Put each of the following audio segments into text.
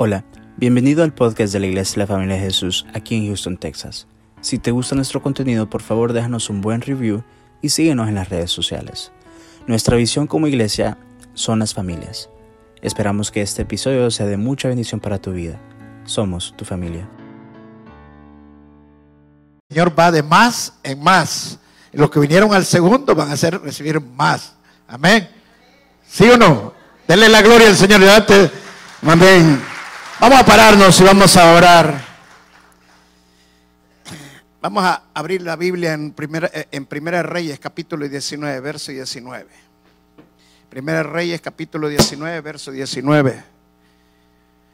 Hola, bienvenido al podcast de la Iglesia de la Familia de Jesús aquí en Houston, Texas. Si te gusta nuestro contenido, por favor déjanos un buen review y síguenos en las redes sociales. Nuestra visión como iglesia son las familias. Esperamos que este episodio sea de mucha bendición para tu vida. Somos tu familia. El Señor va de más en más. Los que vinieron al segundo van a hacer, recibir más. Amén. ¿Sí o no? Denle la gloria al Señor. Amén. Vamos a pararnos y vamos a orar. Vamos a abrir la Biblia en Primera, en primera Reyes, capítulo 19, verso 19. Primera Reyes, capítulo 19, verso 19.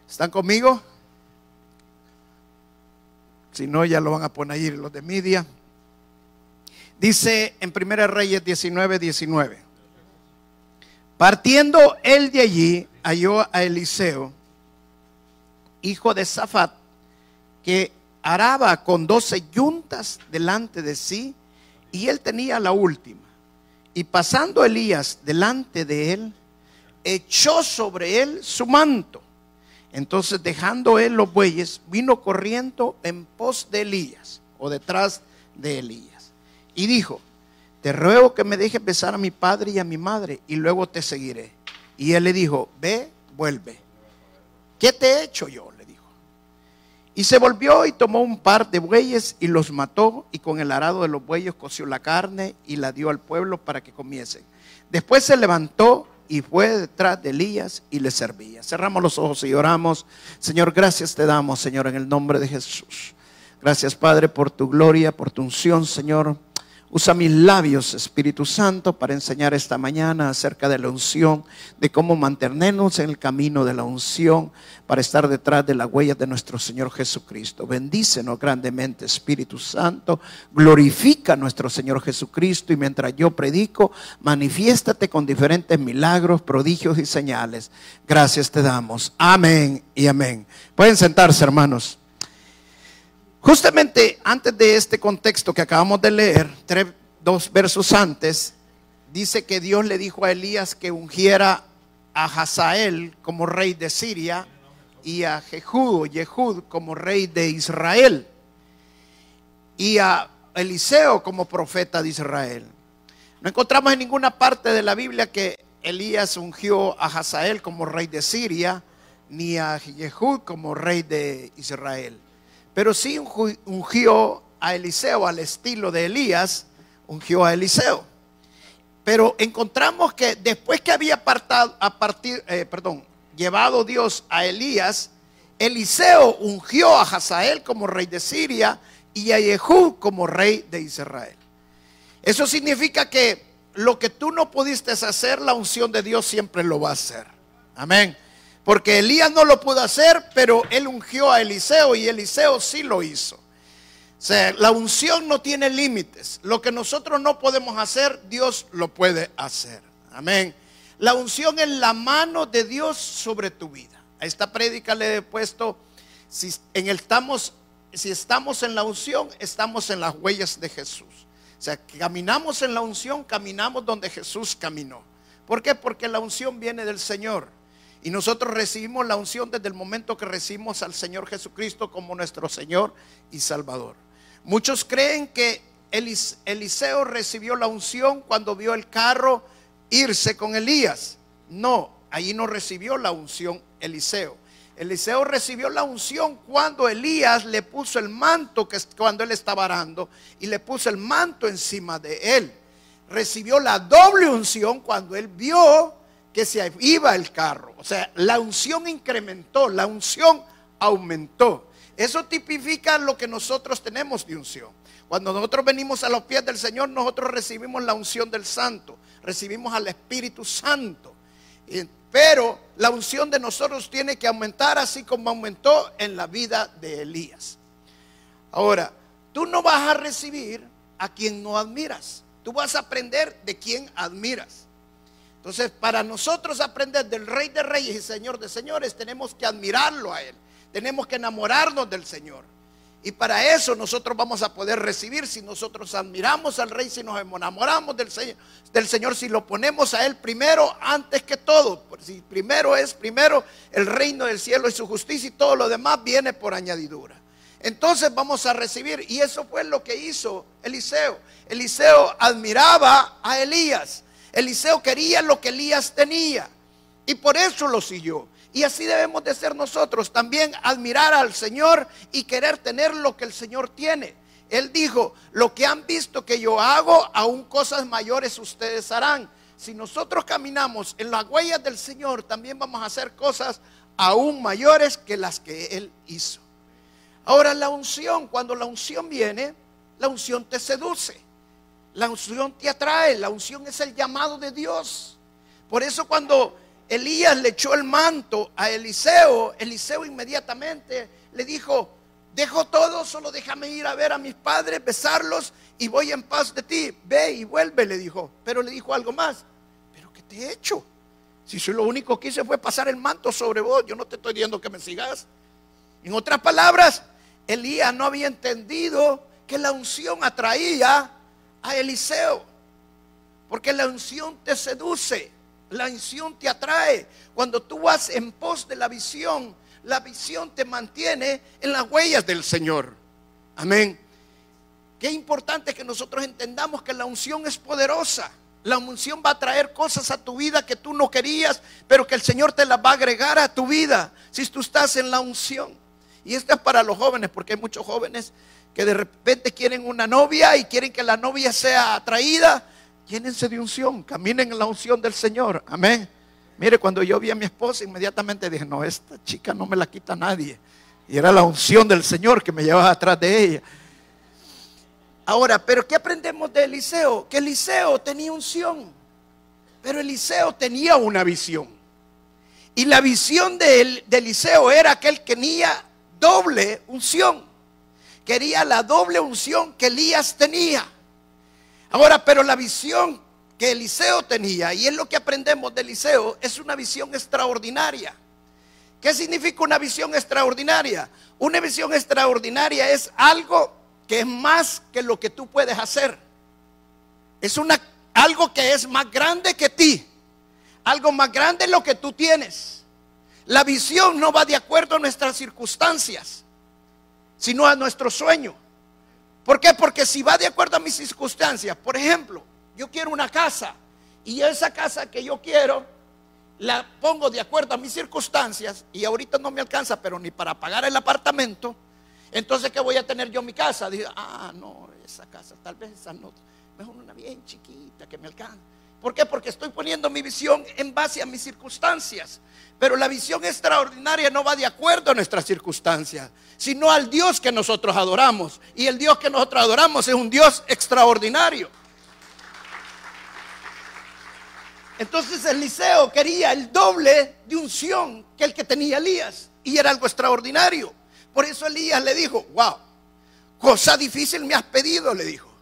¿Están conmigo? Si no, ya lo van a poner ahí los de media. Dice en Primera Reyes 19, 19. Partiendo él de allí, halló a Eliseo, hijo de Zafat, que araba con doce yuntas delante de sí, y él tenía la última. Y pasando Elías delante de él, echó sobre él su manto. Entonces, dejando él los bueyes, vino corriendo en pos de Elías, o detrás de Elías. Y dijo, te ruego que me dejes besar a mi padre y a mi madre, y luego te seguiré. Y él le dijo, ve, vuelve. ¿Qué te he hecho yo? Le dijo. Y se volvió y tomó un par de bueyes y los mató, y con el arado de los bueyes coció la carne y la dio al pueblo para que comiesen. Después se levantó y fue detrás de Elías y le servía. Cerramos los ojos y oramos. Señor, gracias te damos, Señor, en el nombre de Jesús. Gracias, Padre, por tu gloria, por tu unción, Señor. Usa mis labios, Espíritu Santo, para enseñar esta mañana acerca de la unción, de cómo mantenernos en el camino de la unción, para estar detrás de la huella de nuestro Señor Jesucristo. Bendícenos grandemente, Espíritu Santo. Glorifica a nuestro Señor Jesucristo y mientras yo predico, manifiéstate con diferentes milagros, prodigios y señales. Gracias te damos. Amén y amén. Pueden sentarse, hermanos. Justamente antes de este contexto que acabamos de leer, tres, dos versos antes, dice que Dios le dijo a Elías que ungiera a Hazael como rey de Siria y a Jehud, Jehud como rey de Israel y a Eliseo como profeta de Israel. No encontramos en ninguna parte de la Biblia que Elías ungió a Hazael como rey de Siria ni a Jehud como rey de Israel. Pero sí ungió a Eliseo al estilo de Elías, ungió a Eliseo. Pero encontramos que después que había apartado, a partir, eh, perdón, llevado Dios a Elías, Eliseo ungió a Hazael como rey de Siria y a Jehú como rey de Israel. Eso significa que lo que tú no pudiste hacer, la unción de Dios siempre lo va a hacer. Amén. Porque Elías no lo pudo hacer, pero él ungió a Eliseo y Eliseo sí lo hizo. O sea, la unción no tiene límites. Lo que nosotros no podemos hacer, Dios lo puede hacer. Amén. La unción es la mano de Dios sobre tu vida. A esta prédica le he puesto, si, en el, estamos, si estamos en la unción, estamos en las huellas de Jesús. O sea, caminamos en la unción, caminamos donde Jesús caminó. ¿Por qué? Porque la unción viene del Señor. Y nosotros recibimos la unción desde el momento que recibimos al Señor Jesucristo como nuestro Señor y Salvador. Muchos creen que Eliseo recibió la unción cuando vio el carro irse con Elías. No, allí no recibió la unción Eliseo. Eliseo recibió la unción cuando Elías le puso el manto, que cuando él estaba arando, y le puso el manto encima de él. Recibió la doble unción cuando él vio que se iba el carro. O sea, la unción incrementó, la unción aumentó. Eso tipifica lo que nosotros tenemos de unción. Cuando nosotros venimos a los pies del Señor, nosotros recibimos la unción del Santo, recibimos al Espíritu Santo. Pero la unción de nosotros tiene que aumentar así como aumentó en la vida de Elías. Ahora, tú no vas a recibir a quien no admiras. Tú vas a aprender de quien admiras. Entonces, para nosotros aprender del Rey de Reyes y Señor de Señores, tenemos que admirarlo a Él. Tenemos que enamorarnos del Señor. Y para eso nosotros vamos a poder recibir si nosotros admiramos al rey, si nos enamoramos del Señor, del Señor, si lo ponemos a Él primero antes que todo. Si primero es primero el reino del cielo y su justicia y todo lo demás viene por añadidura. Entonces vamos a recibir. Y eso fue lo que hizo Eliseo. Eliseo admiraba a Elías. Eliseo quería lo que Elías tenía. Y por eso lo siguió. Y así debemos de ser nosotros, también admirar al Señor y querer tener lo que el Señor tiene. Él dijo, lo que han visto que yo hago, aún cosas mayores ustedes harán. Si nosotros caminamos en las huellas del Señor, también vamos a hacer cosas aún mayores que las que Él hizo. Ahora la unción, cuando la unción viene, la unción te seduce, la unción te atrae, la unción es el llamado de Dios. Por eso cuando Elías le echó el manto a Eliseo, Eliseo inmediatamente le dijo, dejo todo, solo déjame ir a ver a mis padres, besarlos y voy en paz de ti. Ve y vuelve, le dijo. Pero le dijo algo más. ¿Pero qué te he hecho? Si soy lo único que hice fue pasar el manto sobre vos, yo no te estoy diciendo que me sigas. En otras palabras, Elías no había entendido que la unción atraía a Eliseo. Porque la unción te seduce. La unción te atrae. Cuando tú vas en pos de la visión, la visión te mantiene en las huellas del Señor. Amén. Qué importante que nosotros entendamos que la unción es poderosa. La unción va a traer cosas a tu vida que tú no querías, pero que el Señor te las va a agregar a tu vida si tú estás en la unción. Y esto es para los jóvenes, porque hay muchos jóvenes que de repente quieren una novia y quieren que la novia sea atraída llénense de unción, caminen en la unción del Señor. Amén. Mire, cuando yo vi a mi esposa, inmediatamente dije, no, esta chica no me la quita nadie. Y era la unción del Señor que me llevaba atrás de ella. Ahora, pero ¿qué aprendemos de Eliseo? Que Eliseo tenía unción, pero Eliseo tenía una visión. Y la visión de, Eliseo era que él tenía doble unción. Quería la doble unción que Elías tenía. Ahora, pero la visión que Eliseo tenía, y es lo que aprendemos de Eliseo, es una visión extraordinaria. ¿Qué significa una visión extraordinaria? Una visión extraordinaria es algo que es más que lo que tú puedes hacer. Es una, algo que es más grande que ti. Algo más grande lo que tú tienes. La visión no va de acuerdo a nuestras circunstancias, sino a nuestro sueño. ¿Por qué? Porque si va de acuerdo a mis circunstancias, por ejemplo, yo quiero una casa y esa casa que yo quiero la pongo de acuerdo a mis circunstancias y ahorita no me alcanza, pero ni para pagar el apartamento, entonces ¿qué voy a tener yo mi casa? Digo, ah, no, esa casa, tal vez esa no, mejor una bien chiquita que me alcance. ¿Por qué? Porque estoy poniendo mi visión en base a mis circunstancias. Pero la visión extraordinaria no va de acuerdo a nuestras circunstancias, sino al Dios que nosotros adoramos. Y el Dios que nosotros adoramos es un Dios extraordinario. Entonces Eliseo quería el doble de unción que el que tenía Elías. Y era algo extraordinario. Por eso Elías le dijo, wow, cosa difícil me has pedido, le dijo.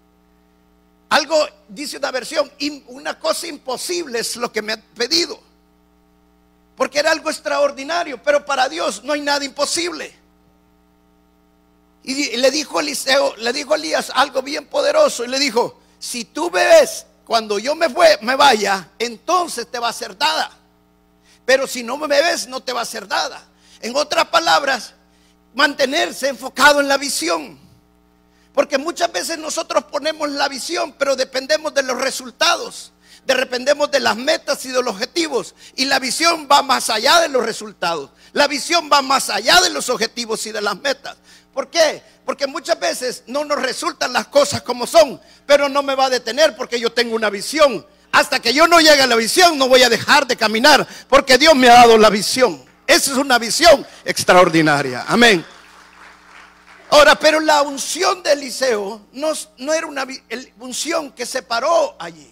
Algo, dice una versión, una cosa imposible es lo que me has pedido porque era algo extraordinario, pero para Dios no hay nada imposible. Y le dijo Eliseo, le dijo Elías algo bien poderoso y le dijo, si tú ves cuando yo me, me vaya, entonces te va a ser dada. Pero si no me ves, no te va a ser dada. En otras palabras, mantenerse enfocado en la visión. Porque muchas veces nosotros ponemos la visión, pero dependemos de los resultados dependemos de las metas y de los objetivos. Y la visión va más allá de los resultados. La visión va más allá de los objetivos y de las metas. ¿Por qué? Porque muchas veces no nos resultan las cosas como son, pero no me va a detener porque yo tengo una visión. Hasta que yo no llegue a la visión no voy a dejar de caminar porque Dios me ha dado la visión. Esa es una visión extraordinaria. Amén. Ahora, pero la unción de Eliseo no, no era una unción que se paró allí.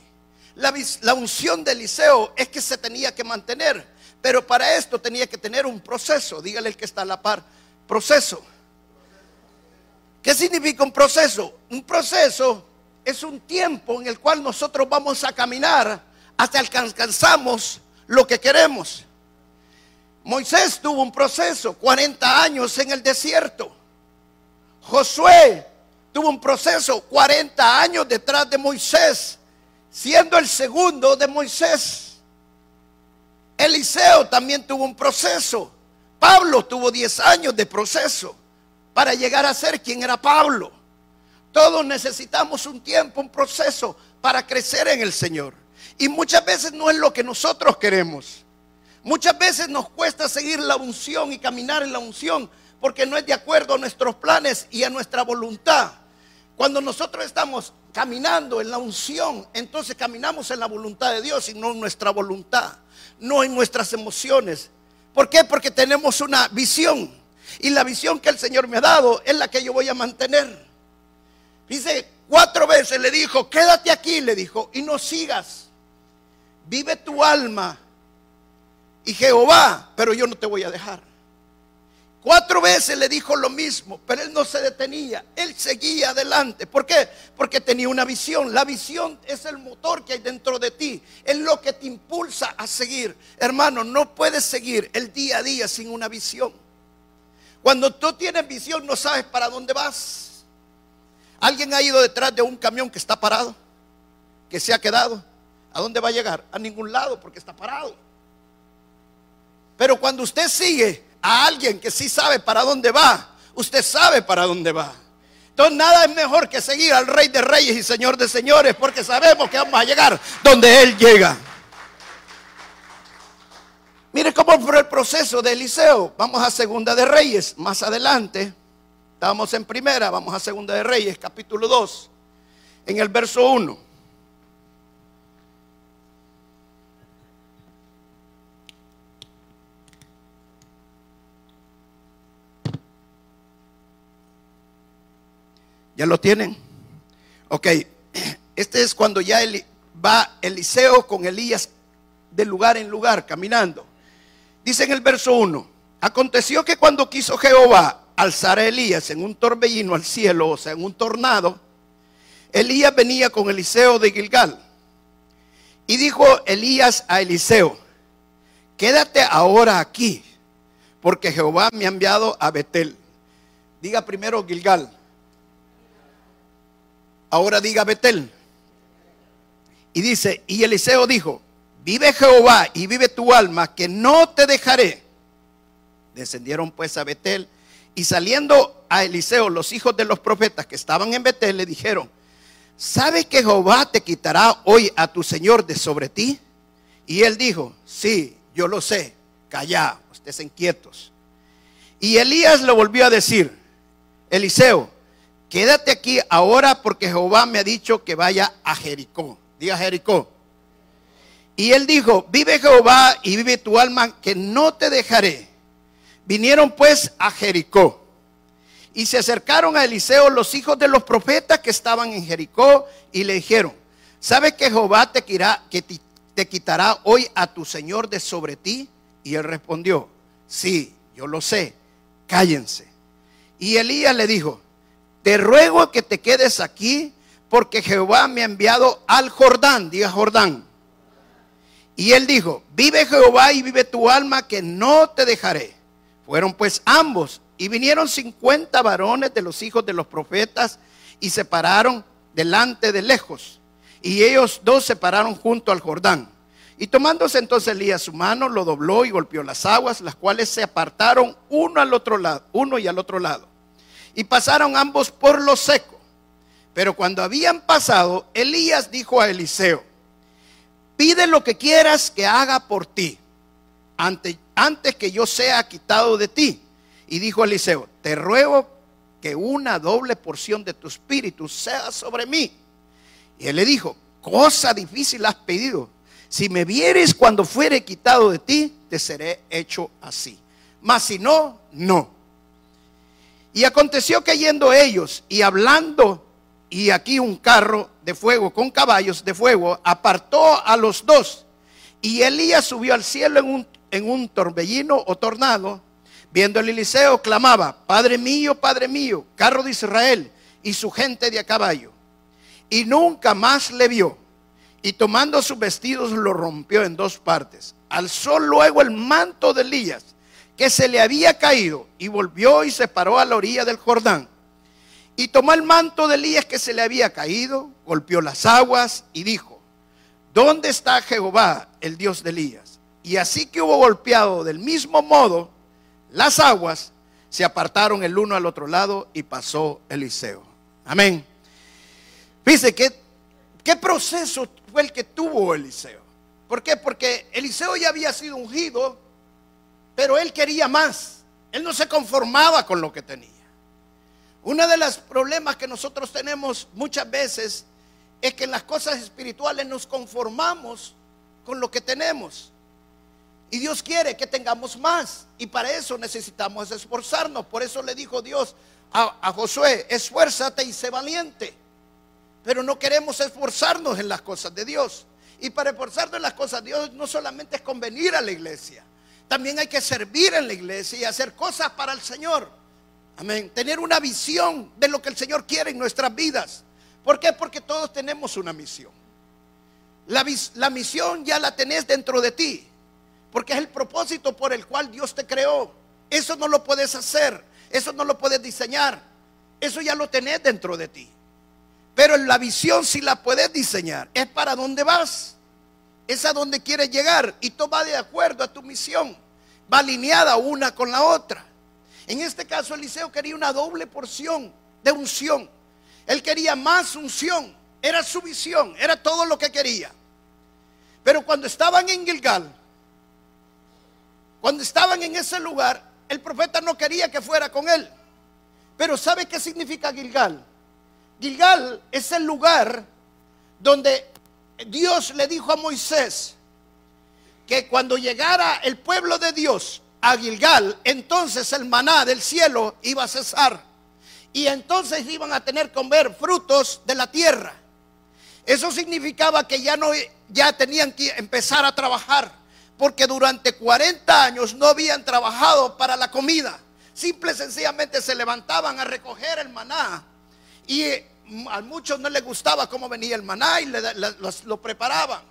La, unción de Eliseo es que se tenía que mantener, pero para esto tenía que tener un proceso. Dígale el que está a la par, proceso. ¿Qué significa un proceso? Un proceso es un tiempo en el cual nosotros vamos a caminar hasta alcanzamos lo que queremos. Moisés tuvo un proceso, 40 años en el desierto. Josué tuvo un proceso 40 años detrás de Moisés, siendo el segundo de Moisés. Eliseo también tuvo un proceso. Pablo tuvo 10 años de proceso para llegar a ser quien era Pablo. Todos necesitamos un tiempo, un proceso para crecer en el Señor. Y muchas veces no es lo que nosotros queremos. Muchas veces nos cuesta seguir la unción y caminar en la unción porque no es de acuerdo a nuestros planes y a nuestra voluntad. Cuando nosotros estamos caminando en la unción, entonces caminamos en la voluntad de Dios y no en nuestra voluntad, no en nuestras emociones. ¿Por qué? Porque tenemos una visión. Y la visión que el Señor me ha dado es la que yo voy a mantener. Dice, cuatro veces le dijo, quédate aquí, le dijo, y no sigas. Vive tu alma y Jehová, pero yo no te voy a dejar. Cuatro veces le dijo lo mismo, pero él no se detenía, él seguía adelante. ¿Por qué? Porque tenía una visión. La visión es el motor que hay dentro de ti, es lo que te impulsa a seguir. Hermano, no puedes seguir el día a día sin una visión. Cuando tú tienes visión no sabes para dónde vas. ¿Alguien ha ido detrás de un camión que está parado? Que se ha quedado. ¿A dónde va a llegar? A ningún lado porque está parado. Pero cuando usted sigue a alguien que sí sabe para dónde va, usted sabe para dónde va. Entonces nada es mejor que seguir al Rey de Reyes y Señor de Señores, porque sabemos que vamos a llegar donde Él llega. Mire cómo fue el proceso de Eliseo. Vamos a Segunda de Reyes, más adelante. Estábamos en primera, vamos a Segunda de Reyes, capítulo 2, en el verso 1. ¿Ya lo tienen? Ok, este es cuando ya va Eliseo con Elías de lugar en lugar caminando. Dice en el verso 1, aconteció que cuando quiso Jehová alzar a Elías en un torbellino al cielo, o sea, en un tornado, Elías venía con Eliseo de Gilgal. Y dijo Elías a Eliseo, quédate ahora aquí, porque Jehová me ha enviado a Betel. Diga primero Gilgal. Ahora diga Betel. Y dice, y Eliseo dijo, vive Jehová y vive tu alma, que no te dejaré. Descendieron pues a Betel y saliendo a Eliseo los hijos de los profetas que estaban en Betel le dijeron, ¿sabe que Jehová te quitará hoy a tu Señor de sobre ti? Y él dijo, sí, yo lo sé, callá, ustedes inquietos. Y Elías le volvió a decir, Eliseo, quédate aquí ahora porque Jehová me ha dicho que vaya a Jericó. Diga Jericó. Y él dijo, vive Jehová y vive tu alma, que no te dejaré. Vinieron pues a Jericó. Y se acercaron a Eliseo los hijos de los profetas que estaban en Jericó y le dijeron, ¿sabes que Jehová te, te quitará hoy a tu Señor de sobre ti? Y él respondió, sí, yo lo sé, cállense. Y Elías le dijo, te ruego que te quedes aquí porque Jehová me ha enviado al Jordán, diga Jordán. Y él dijo, vive Jehová y vive tu alma que no te dejaré. Fueron pues ambos y vinieron cincuenta varones de los hijos de los profetas y se pararon delante de lejos. Y ellos dos se pararon junto al Jordán. Y tomándose entonces Elías su mano, lo dobló y golpeó las aguas, las cuales se apartaron uno al otro lado, uno y al otro lado y pasaron ambos por lo seco. Pero cuando habían pasado, Elías dijo a Eliseo, pide lo que quieras que haga por ti, antes, que yo sea quitado de ti. Y dijo Eliseo, te ruego que una doble porción de tu espíritu sea sobre mí. Y él le dijo, cosa difícil has pedido. Si me vieres cuando fuere quitado de ti, te seré hecho así. Mas si no, no. Y aconteció que yendo ellos y hablando, y aquí un carro de fuego con caballos de fuego apartó a los dos. Y Elías subió al cielo en un, en un torbellino o tornado. Viendo el Eliseo, clamaba: Padre mío, Padre mío, carro de Israel y su gente de a caballo. Y nunca más le vio. Y tomando sus vestidos lo rompió en dos partes. Alzó luego el manto de Elías que se le había caído y volvió y se paró a la orilla del Jordán. Y tomó el manto de Elías que se le había caído, golpeó las aguas y dijo, ¿dónde está Jehová, el Dios de Elías? Y así que hubo golpeado del mismo modo las aguas, se apartaron el uno al otro lado y pasó Eliseo. Amén. Dice que qué proceso fue el que tuvo Eliseo. ¿Por qué? Porque Eliseo ya había sido ungido, pero él quería más. Él no se conformaba con lo que tenía. Uno de los problemas que nosotros tenemos muchas veces es que en las cosas espirituales nos conformamos con lo que tenemos. Y Dios quiere que tengamos más. Y para eso necesitamos esforzarnos. Por eso le dijo Dios a, Josué, esfuérzate y sé valiente. Pero no queremos esforzarnos en las cosas de Dios. Y para esforzarnos en las cosas de Dios no solamente es convenir a la iglesia. También hay que servir en la iglesia y hacer cosas para el Señor. Amén. Tener una visión de lo que el Señor quiere en nuestras vidas. ¿Por qué? Porque todos tenemos una misión. La, la misión ya la tenés dentro de ti. Porque es el propósito por el cual Dios te creó. Eso no lo puedes hacer. Eso no lo puedes diseñar. Eso ya lo tenés dentro de ti. Pero la visión si la puedes diseñar. Es para dónde vas. Es a dónde quieres llegar. Y todo va de acuerdo a tu misión. Va alineada una con la otra. En este caso Eliseo quería una doble porción de unción. Él quería más unción. Era su visión. Era todo lo que quería. Pero cuando estaban en Gilgal, cuando estaban en ese lugar, el profeta no quería que fuera con él. Pero ¿sabe qué significa Gilgal? Gilgal es el lugar donde Dios le dijo a Moisés que cuando llegara el pueblo de Dios a Gilgal, entonces el maná del cielo iba a cesar. Y entonces iban a tener que comer frutos de la tierra. Eso significaba que ya no ya tenían que empezar a trabajar porque durante 40 años no habían trabajado para la comida. Simple y sencillamente se levantaban a recoger el maná y a muchos no les gustaba cómo venía el maná y lo preparaban.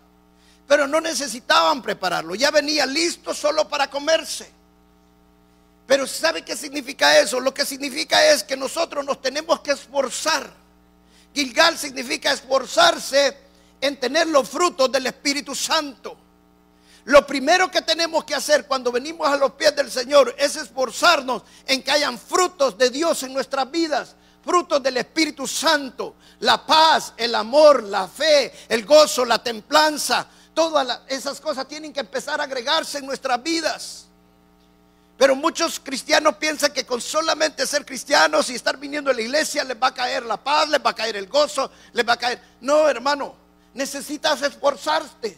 Pero no necesitaban prepararlo, ya venía listo solo para comerse. Pero ¿sabe qué significa eso? Lo que significa es que nosotros nos tenemos que esforzar. Gilgal significa esforzarse en tener los frutos del Espíritu Santo. Lo primero que tenemos que hacer cuando venimos a los pies del Señor es esforzarnos en que hayan frutos de Dios en nuestras vidas, frutos del Espíritu Santo, la paz, el amor, la fe, el gozo, la templanza. Todas esas cosas tienen que empezar a agregarse en nuestras vidas. Pero muchos cristianos piensan que con solamente ser cristianos y estar viniendo a la iglesia les va a caer la paz, les va a caer el gozo, les va a caer... No, hermano, necesitas esforzarte.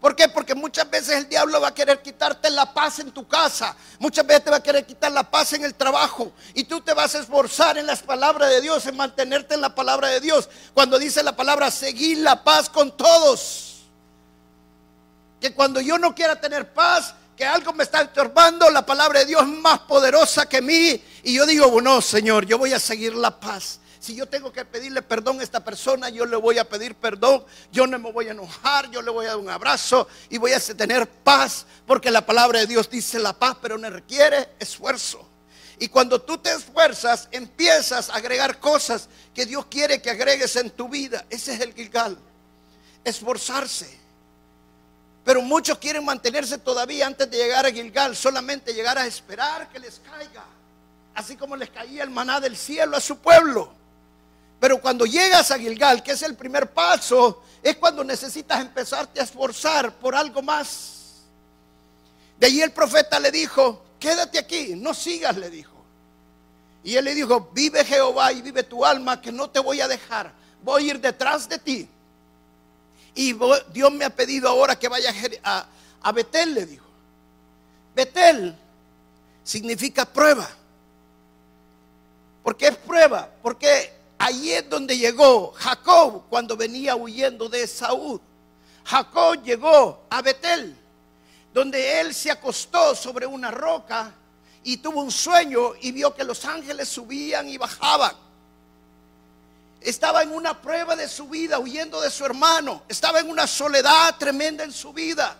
¿Por qué? Porque muchas veces el diablo va a querer quitarte la paz en tu casa. Muchas veces te va a querer quitar la paz en el trabajo. Y tú te vas a esforzar en las palabras de Dios, en mantenerte en la palabra de Dios. Cuando dice la palabra, seguir la paz con todos. Que cuando yo no quiera tener paz, que algo me está estorbando, la palabra de Dios es más poderosa que mí. Y yo digo, bueno, Señor, yo voy a seguir la paz. Si yo tengo que pedirle perdón a esta persona, yo le voy a pedir perdón. Yo no me voy a enojar, yo le voy a dar un abrazo y voy a tener paz. Porque la palabra de Dios dice la paz, pero no requiere esfuerzo. Y cuando tú te esfuerzas, empiezas a agregar cosas que Dios quiere que agregues en tu vida. Ese es el Gilgal. Esforzarse. Pero muchos quieren mantenerse todavía antes de llegar a Gilgal, solamente llegar a esperar que les caiga. Así como les caía el maná del cielo a su pueblo. Pero cuando llegas a Gilgal, que es el primer paso, es cuando necesitas empezarte a esforzar por algo más. De allí el profeta le dijo, quédate aquí, no sigas, le dijo. Y él le dijo, vive Jehová y vive tu alma, que no te voy a dejar, voy a ir detrás de ti. Y Dios me ha pedido ahora que vaya a, a Betel, le dijo. Betel significa prueba. ¿Por qué es prueba? Porque Allí es donde llegó Jacob cuando venía huyendo de Saúl. Jacob llegó a Betel, donde él se acostó sobre una roca y tuvo un sueño y vio que los ángeles subían y bajaban. Estaba en una prueba de su vida, huyendo de su hermano. Estaba en una soledad tremenda en su vida.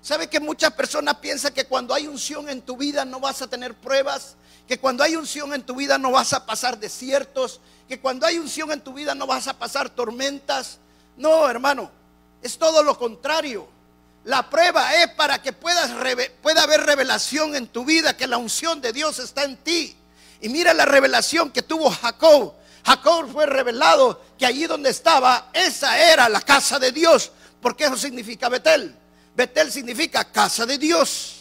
¿Sabe que muchas personas piensan que cuando hay unción en tu vida no vas a tener pruebas? Que cuando hay unción en tu vida no vas a pasar desiertos? Que cuando hay unción en tu vida no vas a pasar tormentas? No, hermano, es todo lo contrario. La prueba es para que puedas pueda haber revelación en tu vida, que la unción de Dios está en ti. Y mira la revelación que tuvo Jacob. Jacob fue revelado que allí donde estaba, esa era la casa de Dios, porque eso significa Betel. Betel significa casa de Dios.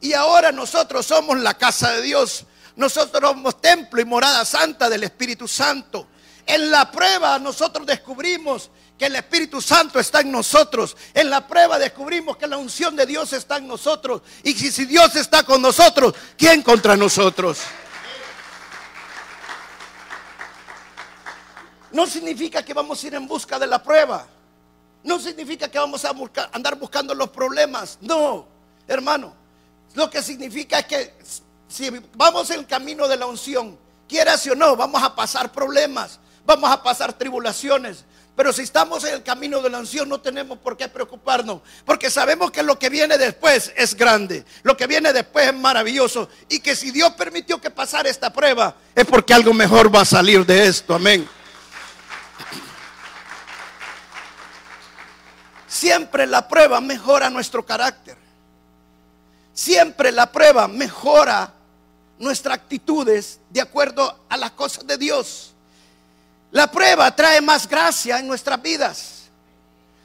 Y ahora nosotros somos la casa de Dios. Nosotros somos templo y morada santa del Espíritu Santo. En la prueba nosotros descubrimos que el Espíritu Santo está en nosotros. En la prueba descubrimos que la unción de Dios está en nosotros. Y si, si Dios está con nosotros, ¿quién contra nosotros? No significa que vamos a ir en busca de la prueba. No significa que vamos a andar buscando los problemas. No, hermano. Lo que significa es que si vamos en el camino de la unción, quieras o no, vamos a pasar problemas, vamos a pasar tribulaciones. Pero si estamos en el camino de la unción, no tenemos por qué preocuparnos, porque sabemos que lo que viene después es grande, lo que viene después es maravilloso, y que si Dios permitió que pasara esta prueba, es porque algo mejor va a salir de esto. Amén. Siempre la prueba mejora nuestro carácter. Siempre la prueba mejora nuestras actitudes de acuerdo a las cosas de Dios. La prueba trae más gracia en nuestras vidas.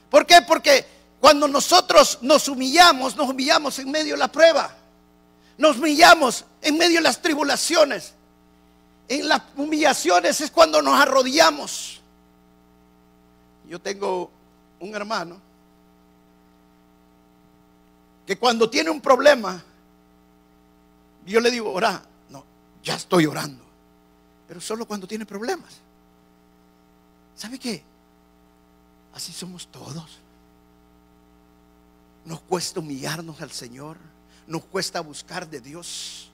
¿Por qué? Porque cuando nosotros nos humillamos, nos humillamos en medio de la prueba. Nos humillamos en medio de las tribulaciones. En las humillaciones es cuando nos arrodillamos. Yo tengo un hermano que cuando tiene un problema, yo le digo, ora, no, ya estoy orando, pero solo cuando tiene problemas. ¿Sabe qué? Así somos todos. Nos cuesta humillarnos al Señor, nos cuesta buscar de Dios.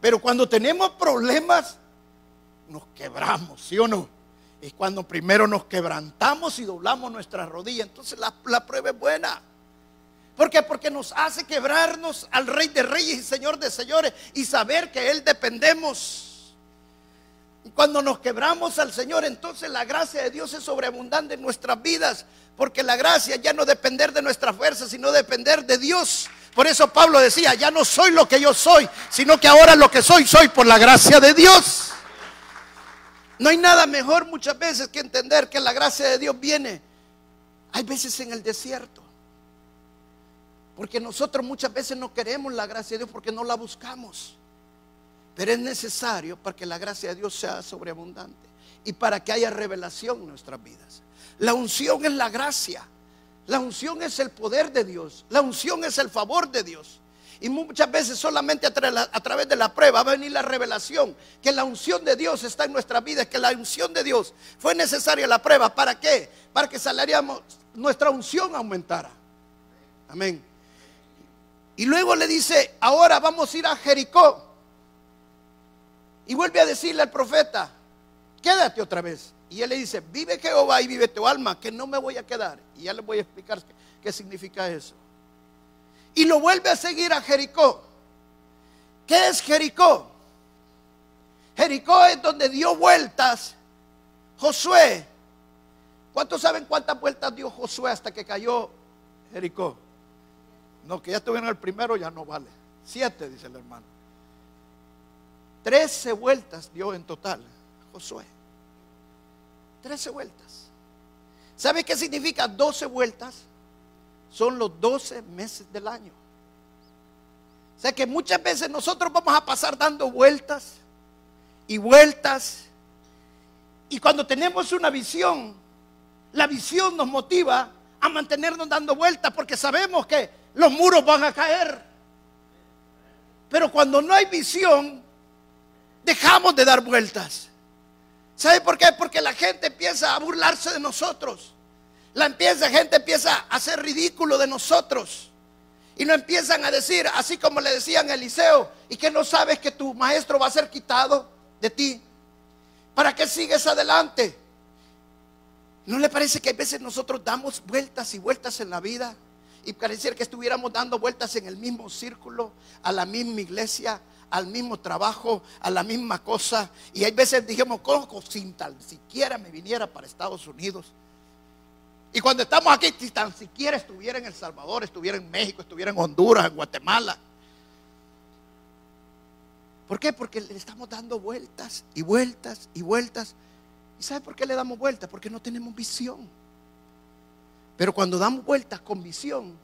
Pero cuando tenemos problemas, nos quebramos, ¿sí o no? Es cuando primero nos quebrantamos y doblamos nuestras rodillas. Entonces la, la prueba es buena. ¿Por qué? Porque nos hace quebrarnos al Rey de Reyes y Señor de Señores y saber que Él dependemos. Cuando nos quebramos al Señor, entonces la gracia de Dios es sobreabundante en nuestras vidas. Porque la gracia ya no depender de nuestra fuerza, sino depender de Dios. Por eso Pablo decía, ya no soy lo que yo soy, sino que ahora lo que soy, soy por la gracia de Dios. No hay nada mejor muchas veces que entender que la gracia de Dios viene. Hay veces en el desierto. Porque nosotros muchas veces no queremos la gracia de Dios porque no la buscamos. Pero es necesario para que la gracia de Dios sea sobreabundante y para que haya revelación en nuestras vidas. La unción es la gracia. La unción es el poder de Dios. La unción es el favor de Dios. Y muchas veces solamente a, través de la prueba va a venir la revelación que la unción de Dios está en nuestra vida, que la unción de Dios fue necesaria la prueba. ¿Para qué? Para que salariamos, nuestra unción aumentara. Amén. Y luego le dice, ahora vamos a ir a Jericó. Y vuelve a decirle al profeta, quédate otra vez. Y él le dice, vive Jehová y vive tu alma, que no me voy a quedar. Y ya le voy a explicar qué, significa eso. Y lo vuelve a seguir a Jericó. ¿Qué es Jericó? Jericó es donde dio vueltas Josué. ¿Cuántos saben cuántas vueltas dio Josué hasta que cayó Jericó? No, que ya estuvieron el primero, ya no vale. Siete, dice el hermano. Trece vueltas dio en total Josué. Trece vueltas. ¿Sabe qué significa doce vueltas? Son los doce meses del año. O sea que muchas veces nosotros vamos a pasar dando vueltas y vueltas. Y cuando tenemos una visión, la visión nos motiva a mantenernos dando vueltas porque sabemos que los muros van a caer. Pero cuando no hay visión, dejamos de dar vueltas. ¿Sabe por qué? Porque la gente empieza a burlarse de nosotros. La empieza, gente empieza a hacer ridículo de nosotros. Y no empiezan a decir, así como le decían a Eliseo, y que no sabes que tu maestro va a ser quitado de ti. ¿Para qué sigues adelante? ¿No le parece que a veces nosotros damos vueltas y vueltas en la vida? Y pareciera que estuviéramos dando vueltas en el mismo círculo, a la misma iglesia, al mismo trabajo, a la misma cosa. Y hay veces dijimos, cojo sin tal siquiera me viniera para Estados Unidos. Y cuando estamos aquí, si tan siquiera estuviera en El Salvador, estuviera en México, estuviera en Honduras, en Guatemala. ¿Por qué? Porque le estamos dando vueltas y vueltas y vueltas. ¿Y sabe por qué le damos vueltas? Porque no tenemos visión. Pero cuando damos vueltas con visión,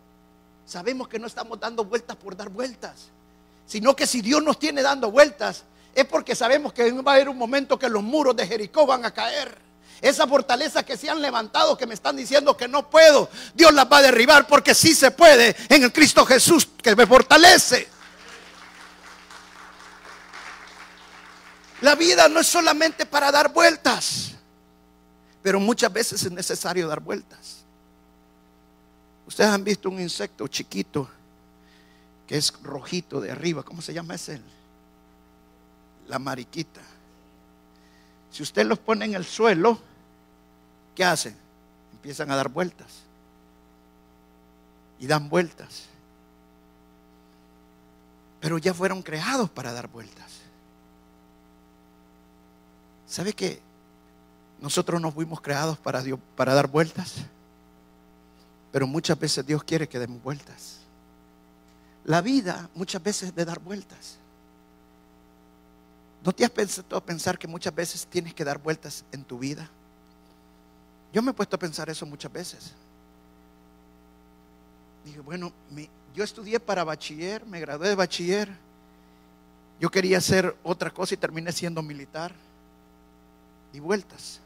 sabemos que no estamos dando vueltas por dar vueltas, sino que si Dios nos tiene dando vueltas, es porque sabemos que va a haber un momento que los muros de Jericó van a caer. Esa fortaleza que se han levantado, que me están diciendo que no puedo, Dios las va a derribar porque sí se puede en el Cristo Jesús que me fortalece. La vida no es solamente para dar vueltas, pero muchas veces es necesario dar vueltas. Ustedes han visto un insecto chiquito que es rojito de arriba, ¿cómo se llama ese? La mariquita. Si usted los pone en el suelo, ¿qué hacen? Empiezan a dar vueltas. Y dan vueltas. Pero ya fueron creados para dar vueltas. ¿Sabe que nosotros no fuimos creados para, para dar vueltas? Pero muchas veces Dios quiere que demos vueltas. La vida muchas veces es de dar vueltas. ¿No te has pensado pensar que muchas veces tienes que dar vueltas en tu vida? Yo me he puesto a pensar eso muchas veces. Dije, bueno, yo estudié para bachiller, me gradué de bachiller. Yo quería hacer otra cosa y terminé siendo militar. Y vueltas.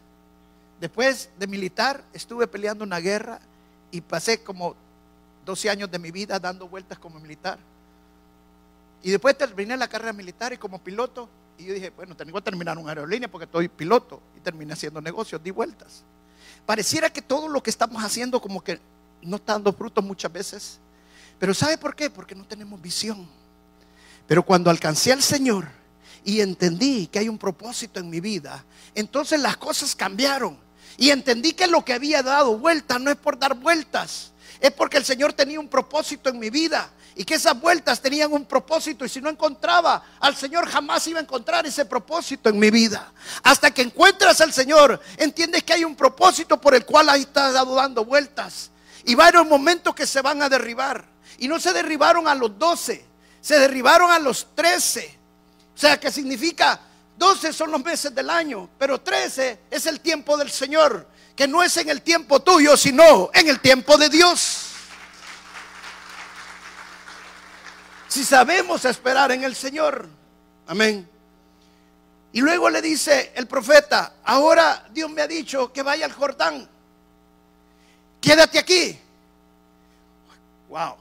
Después de militar estuve peleando una guerra y pasé como 12 años de mi vida dando vueltas como militar. Y después terminé la carrera militar y como piloto y yo dije, bueno, tengo que terminar una aerolínea porque estoy piloto. Y terminé haciendo negocios, di vueltas. Pareciera que todo lo que estamos haciendo como que no está dando frutos muchas veces. Pero ¿sabe por qué? Porque no tenemos visión. Pero cuando alcancé al Señor y entendí que hay un propósito en mi vida, entonces las cosas cambiaron. Y entendí que lo que había dado vueltas no es por dar vueltas, es porque el Señor tenía un propósito en mi vida y que esas vueltas tenían un propósito y si no encontraba al Señor jamás iba a encontrar ese propósito en mi vida. Hasta que encuentras al Señor, entiendes que hay un propósito por el cual ahí estás dando vueltas. Y va a haber un momento que se van a derribar. Y no se derribaron a los 12, se derribaron a los 13. O sea, que significa 12 son los meses del año, pero 13 es el tiempo del Señor, que no es en el tiempo tuyo, sino en el tiempo de Dios. si sabemos esperar en el Señor. Amén. Y luego le dice el profeta, ahora Dios me ha dicho que vaya al Jordán. Quédate aquí. Wow.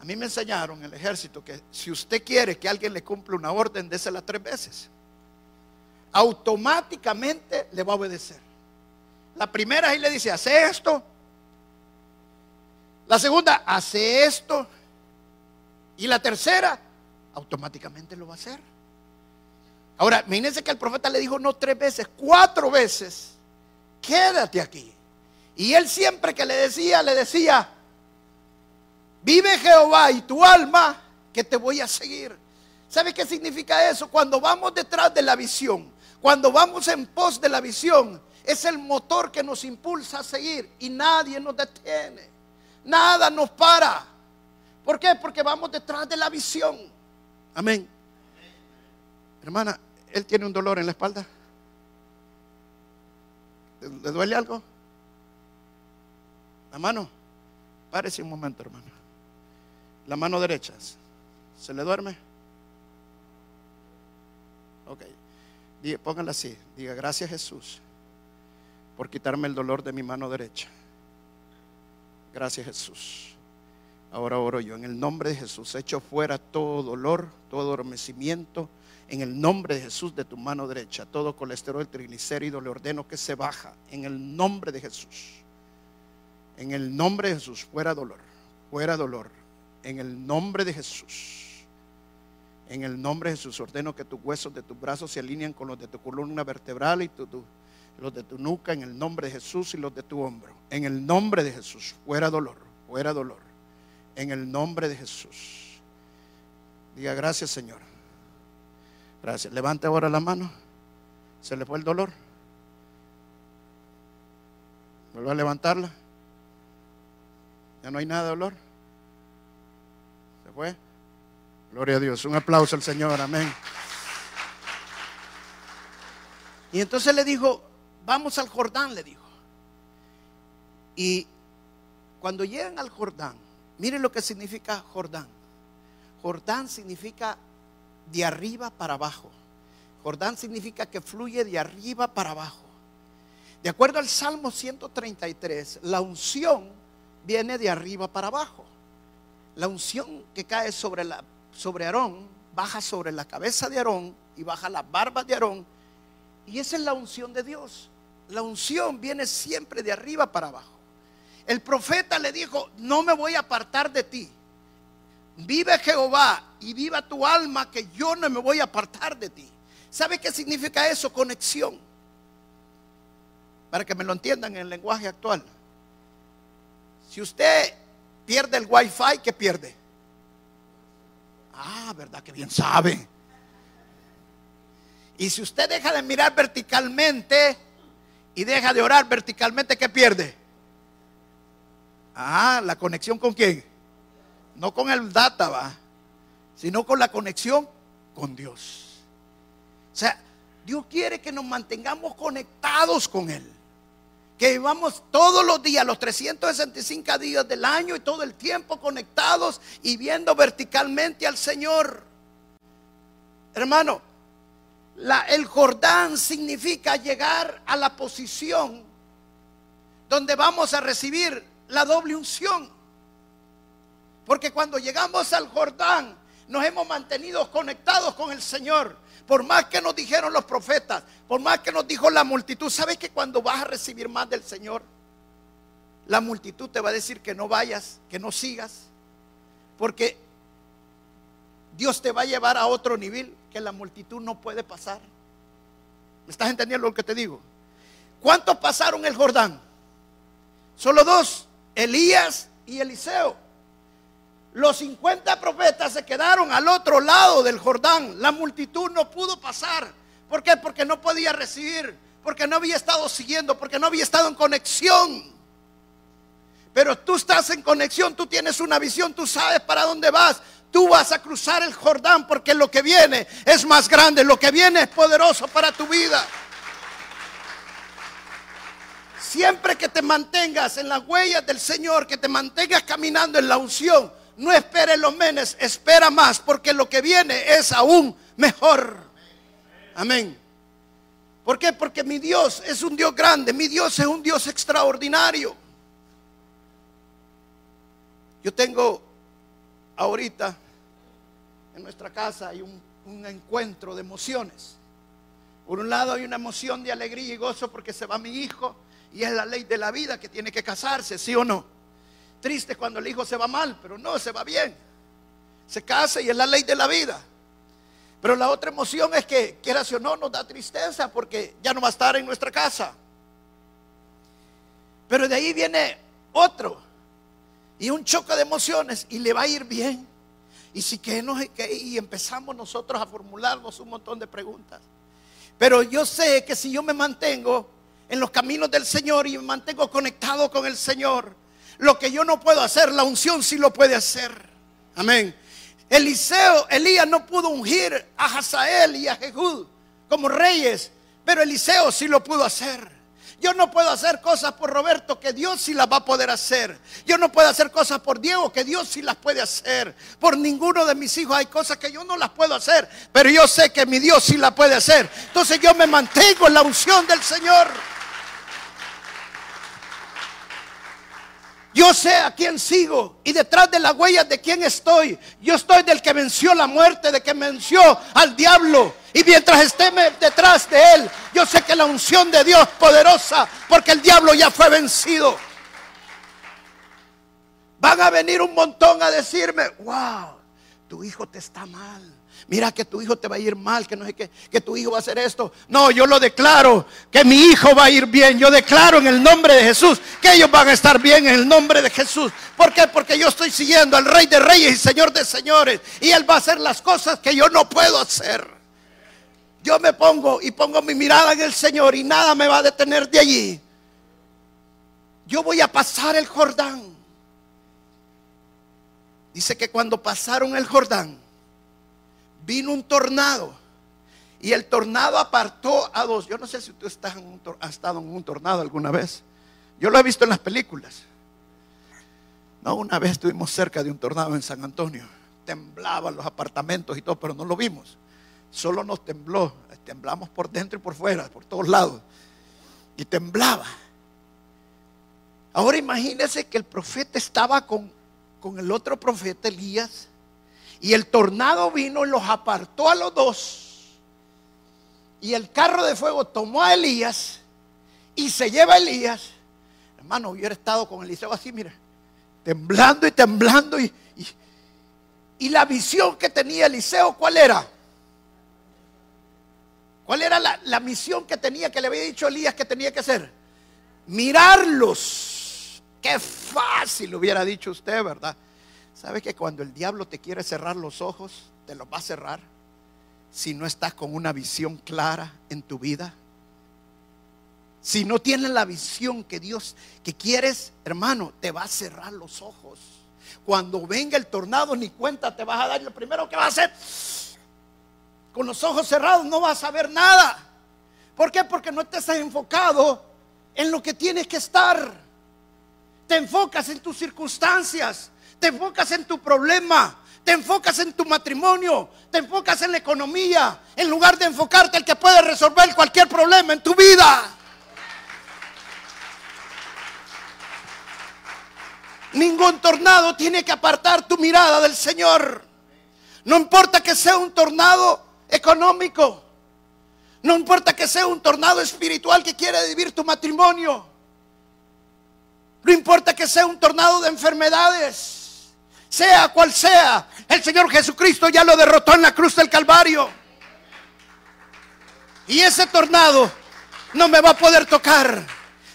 A mí me enseñaron en el ejército que si usted quiere que alguien le cumpla una orden, désela tres veces. Automáticamente le va a obedecer. La primera ahí le dice, hace esto. La segunda, hace esto. Y la tercera, automáticamente lo va a hacer. Ahora, imagínense que el profeta le dijo no tres veces, cuatro veces, quédate aquí. Y él siempre que le decía, le decía, vive Jehová y tu alma, que te voy a seguir. ¿Sabe qué significa eso? Cuando vamos detrás de la visión, cuando vamos en pos de la visión, es el motor que nos impulsa a seguir y nadie nos detiene, nada nos para. ¿Por qué? Porque vamos detrás de la visión. Amén. Hermana, ¿él tiene un dolor en la espalda? ¿Le duele algo? La mano. Párese un momento, hermano. La mano derecha. ¿Se le duerme? Ok. póngala así. Diga, gracias Jesús por quitarme el dolor de mi mano derecha. Gracias Jesús. Ahora oro yo en el nombre de Jesús. Echo fuera todo dolor, todo adormecimiento. En el nombre de Jesús de tu mano derecha. Todo colesterol, triglicérido le ordeno que se baja. En el nombre de Jesús. En el nombre de Jesús. Fuera dolor. Fuera dolor. En el nombre de Jesús. En el nombre de Jesús ordeno que tus huesos de tus brazos se alineen con los de tu columna vertebral y los de tu nuca en el nombre de Jesús y los de tu hombro. En el nombre de Jesús, fuera dolor fuera dolor. En el nombre de Jesús. Diga gracias, Señor. Gracias. Levante ahora la mano. ¿Se le fue el dolor? Vuelve a levantarla. Ya no hay nada de dolor. ¿Se fue? Gloria a Dios. Un aplauso al Señor. Amén. Y entonces le dijo, vamos al Jordán, le dijo. Y cuando llegan al Jordán, miren lo que significa Jordán. Jordán significa de arriba para abajo. Jordán significa que fluye de arriba para abajo. De acuerdo al Salmo 133, la unción viene de arriba para abajo. La unción que cae sobre, sobre Aarón baja sobre la cabeza de Aarón y baja la barba de Aarón. Y esa es la unción de Dios. La unción viene siempre de arriba para abajo. El profeta le dijo, no me voy a apartar de ti. Vive Jehová y viva tu alma que yo no me voy a apartar de ti. ¿Sabe qué significa eso? Conexión. Para que me lo entiendan en el lenguaje actual. Si usted pierde el wifi, ¿qué pierde? Ah, ¿verdad que bien sabe? Y si usted deja de mirar verticalmente y deja de orar verticalmente, ¿qué pierde? Ah, la conexión con quién? No con el data, va, sino con la conexión con Dios. O sea, Dios quiere que nos mantengamos conectados con Él. Que vivamos todos los días, los 365 días del año y todo el tiempo conectados y viendo verticalmente al Señor. Hermano, el Jordán significa llegar a la posición donde vamos a recibir la doble unción. Porque cuando llegamos al Jordán, nos hemos mantenido conectados con el Señor. Por más que nos dijeron los profetas, por más que nos dijo la multitud, ¿sabes que cuando vas a recibir más del Señor, la multitud te va a decir que no vayas, que no sigas? Porque Dios te va a llevar a otro nivel que la multitud no puede pasar. ¿Me estás entendiendo lo que te digo? ¿Cuántos pasaron el Jordán? Solo dos, Elías y Eliseo. Los 50 profetas se quedaron al otro lado del Jordán. La multitud no pudo pasar. ¿Por qué? Porque no podía recibir, porque no había estado siguiendo, porque no había estado en conexión. Pero tú estás en conexión, tú tienes una visión, tú sabes para dónde vas. Tú vas a cruzar el Jordán porque lo que viene es más grande, lo que viene es poderoso para tu vida. Siempre que te mantengas en las huellas del Señor, que te mantengas caminando en la unción, no esperes los menes, espera más, porque lo que viene es aún mejor. Amén. ¿Por qué? Porque mi Dios es un Dios grande, mi Dios es un Dios extraordinario. Yo tengo ahorita en nuestra casa hay un, encuentro de emociones. Por un lado hay una emoción de alegría y gozo porque se va mi hijo y es la ley de la vida que tiene que casarse, ¿sí o no? Triste cuando el hijo se va mal, pero no, se va bien. Se casa y es la ley de la vida. Pero la otra emoción es que, quiera o no, nos da tristeza porque ya no va a estar en nuestra casa. Pero de ahí viene otro y un choque de emociones y le va a ir bien. Y si que no que y empezamos nosotros a formularnos un montón de preguntas. Pero yo sé que si yo me mantengo en los caminos del Señor y me mantengo conectado con el Señor, lo que yo no puedo hacer, la unción sí lo puede hacer. Amén. Eliseo, Elías no pudo ungir a Hazael y a Jehud como reyes, pero Eliseo sí lo pudo hacer. Yo no puedo hacer cosas por Roberto que Dios sí las va a poder hacer. Yo no puedo hacer cosas por Diego que Dios sí las puede hacer. Por ninguno de mis hijos hay cosas que yo no las puedo hacer, pero yo sé que mi Dios sí las puede hacer. Entonces yo me mantengo en la unción del Señor. Yo sé a quién sigo y detrás de las huellas de quién estoy. Yo estoy del que venció la muerte, de que venció al diablo. Y mientras esté detrás de él, yo sé que la unción de Dios es poderosa, porque el diablo ya fue vencido. Van a venir un montón a decirme, wow, tu hijo te está mal. Mira que tu hijo te va a ir mal, que no sé qué, que tu hijo va a hacer esto. No, yo lo declaro, que mi hijo va a ir bien. Yo declaro en el nombre de Jesús que ellos van a estar bien en el nombre de Jesús. ¿Por qué? Porque yo estoy siguiendo al Rey de Reyes y Señor de Señores. Y Él va a hacer las cosas que yo no puedo hacer. Yo me pongo y pongo mi mirada en el Señor y nada me va a detener de allí. Yo voy a pasar el Jordán. Dice que cuando pasaron el Jordán, vino un tornado y el tornado apartó a dos. Yo no sé si usted está ha estado en un tornado alguna vez. Yo lo he visto en las películas. No, una vez estuvimos cerca de un tornado en San Antonio. Temblaban los apartamentos y todo, pero no lo vimos. Solo nos tembló. Temblamos por dentro y por fuera, por todos lados. Y temblaba. Ahora imagínese que el profeta estaba con, con el otro profeta Elías y el tornado vino y los apartó a los dos. Y el carro de fuego tomó a Elías y se lleva a Elías. Hermano, hubiera estado con Eliseo así, mira, temblando y temblando. Y, y, la visión que tenía Eliseo, ¿cuál era? ¿Cuál era la, la misión que tenía, que le había dicho Elías que tenía que hacer? Mirarlos. Qué fácil hubiera dicho usted, ¿verdad? ¿Sabe que cuando el diablo te quiere cerrar los ojos, te los va a cerrar? Si no estás con una visión clara en tu vida. Si no tienes la visión que Dios que quieres, hermano, te va a cerrar los ojos. Cuando venga el tornado, ni cuenta te vas a dar. Lo primero que vas a hacer, con los ojos cerrados, no vas a ver nada. ¿Por qué? Porque no estás enfocado en lo que tienes que estar. Te enfocas en tus circunstancias te enfocas en tu problema, te enfocas en tu matrimonio, te enfocas en la economía, en lugar de enfocarte en el que puede resolver cualquier problema en tu vida. Ningún tornado tiene que apartar tu mirada del Señor. No importa que sea un tornado económico. No importa que sea un tornado espiritual que quiere vivir tu matrimonio. No importa que sea un tornado de enfermedades sea cual sea, el Señor Jesucristo ya lo derrotó en la cruz del Calvario. Y ese tornado no me va a poder tocar.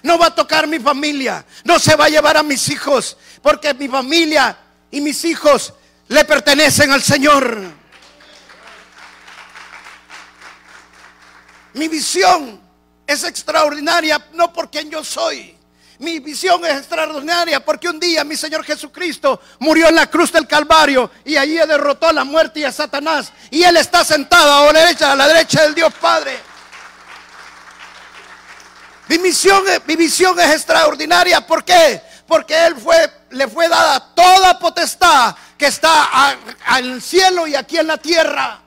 No va a tocar mi familia. No se va a llevar a mis hijos. Porque mi familia y mis hijos le pertenecen al Señor. Mi visión es extraordinaria, no por quien yo soy, mi visión es extraordinaria porque un día mi Señor Jesucristo murió en la cruz del Calvario y allí derrotó a la muerte y a Satanás. Y Él está sentado a la derecha, a la derecha del Dios Padre. Mi misión, mi visión es extraordinaria. ¿Por qué? Porque Él fue, le fue dada toda potestad que está al cielo y aquí en la tierra.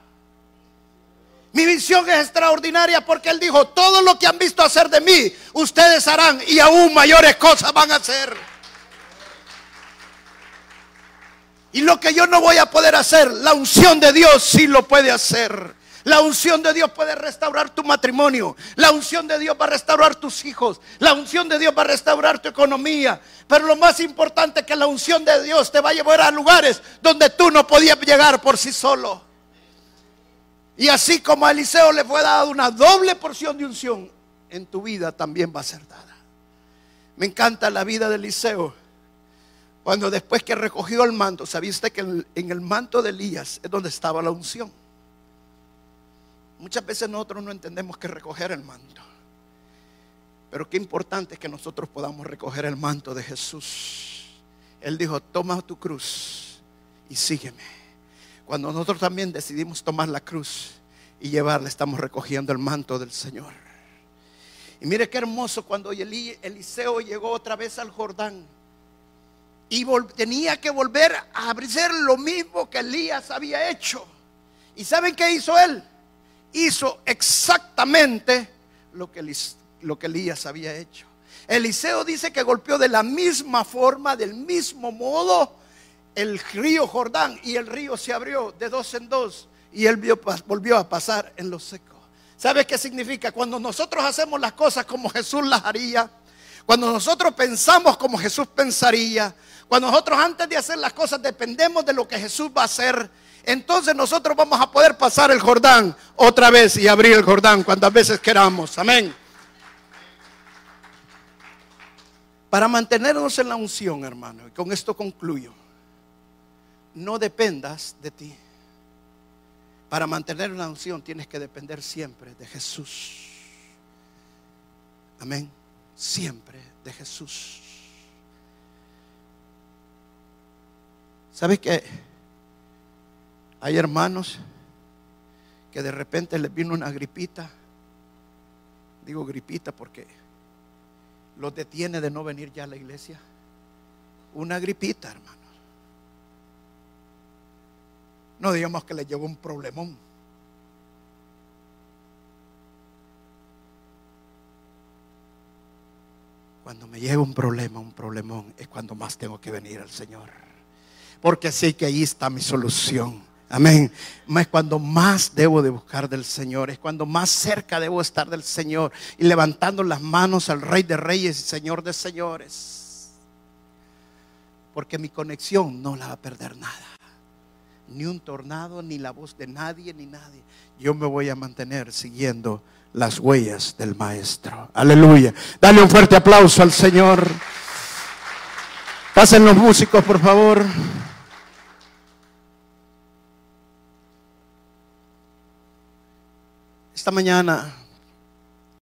Mi visión es extraordinaria porque Él dijo, todo lo que han visto hacer de mí, ustedes harán y aún mayores cosas van a hacer. Y lo que yo no voy a poder hacer, la unción de Dios sí lo puede hacer. La unción de Dios puede restaurar tu matrimonio. La unción de Dios va a restaurar tus hijos. La unción de Dios va a restaurar tu economía. Pero lo más importante es que la unción de Dios te va a llevar a lugares donde tú no podías llegar por sí solo. Y así como a Eliseo le fue dada una doble porción de unción, en tu vida también va a ser dada. Me encanta la vida de Eliseo. Cuando después que recogió el manto, sabiste que en el manto de Elías es donde estaba la unción. Muchas veces nosotros no entendemos que recoger el manto. Pero qué importante es que nosotros podamos recoger el manto de Jesús. Él dijo, toma tu cruz y sígueme. Cuando nosotros también decidimos tomar la cruz y llevarla, estamos recogiendo el manto del Señor. Y mire qué hermoso cuando Eliseo llegó otra vez al Jordán y tenía que volver a hacer lo mismo que Elías había hecho. ¿Y saben qué hizo él? Hizo exactamente lo que, lo que Elías había hecho. Eliseo dice que golpeó de la misma forma, del mismo modo el río Jordán y el río se abrió de dos en dos y él volvió a pasar en lo seco. ¿Sabe qué significa? Cuando nosotros hacemos las cosas como Jesús las haría, cuando nosotros pensamos como Jesús pensaría, cuando nosotros antes de hacer las cosas dependemos de lo que Jesús va a hacer, entonces nosotros vamos a poder pasar el Jordán otra vez y abrir el Jordán cuantas veces queramos. Amén. Para mantenernos en la unción, hermano, y con esto concluyo, no dependas de ti. Para mantener la unción tienes que depender siempre de Jesús. Amén. Siempre de Jesús. ¿Sabes qué? Hay hermanos que de repente les vino una gripita. Digo gripita porque los detiene de no venir ya a la iglesia. Una gripita, hermano. No digamos que le llevó un problemón. Cuando me llega un problema, un problemón, es cuando más tengo que venir al Señor. Porque sé que ahí está mi solución. Amén. Es cuando más debo de buscar del Señor. Es cuando más cerca debo estar del Señor. Y levantando las manos al Rey de Reyes y Señor de Señores. Porque mi conexión no la va a perder nada. Ni un tornado, ni la voz de nadie, ni nadie. Yo me voy a mantener siguiendo las huellas del Maestro. Aleluya. Dale un fuerte aplauso al Señor. Pasen los músicos, por favor. Esta mañana